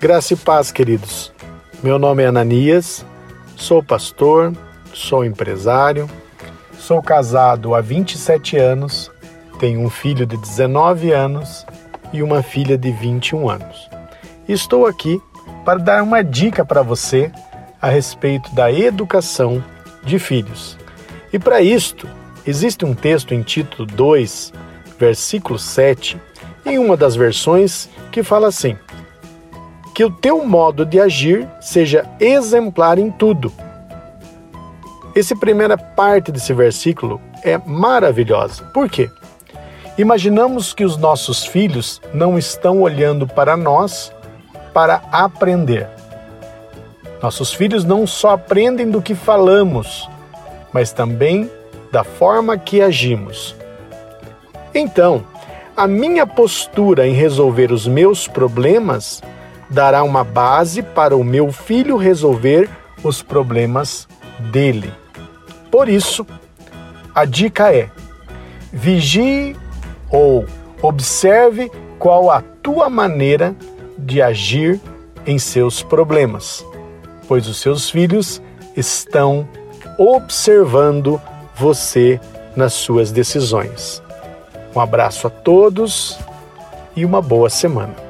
Graça e paz, queridos. Meu nome é Ananias, sou pastor, sou empresário, sou casado há 27 anos, tenho um filho de 19 anos e uma filha de 21 anos. Estou aqui para dar uma dica para você a respeito da educação de filhos. E para isto, existe um texto em Tito 2, versículo 7, em uma das versões que fala assim: que o teu modo de agir seja exemplar em tudo. Essa primeira parte desse versículo é maravilhosa. Por quê? Imaginamos que os nossos filhos não estão olhando para nós para aprender. Nossos filhos não só aprendem do que falamos, mas também da forma que agimos. Então, a minha postura em resolver os meus problemas dará uma base para o meu filho resolver os problemas dele. Por isso, a dica é: vigie ou observe qual a tua maneira de agir em seus problemas, pois os seus filhos estão observando você nas suas decisões. Um abraço a todos e uma boa semana.